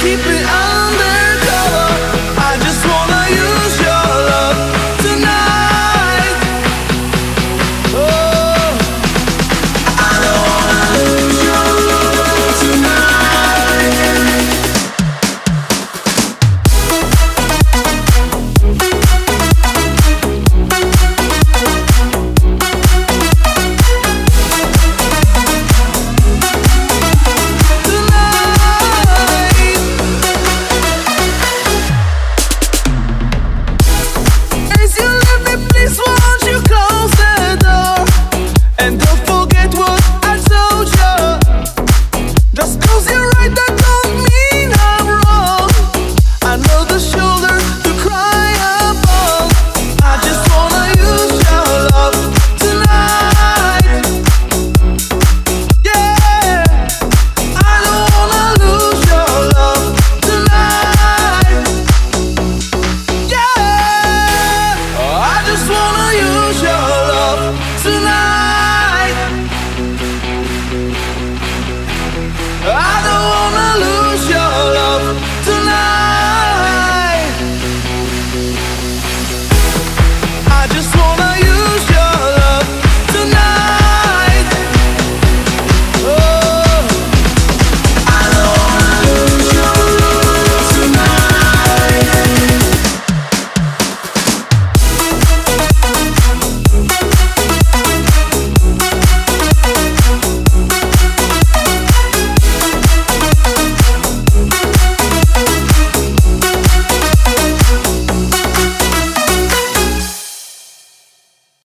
keep it on what I told you. You're right, that don't mean I'm wrong. I know the shoulder to cry upon. I just wanna use your love tonight. Yeah, I don't wanna lose your love tonight. Yeah, I just wanna use your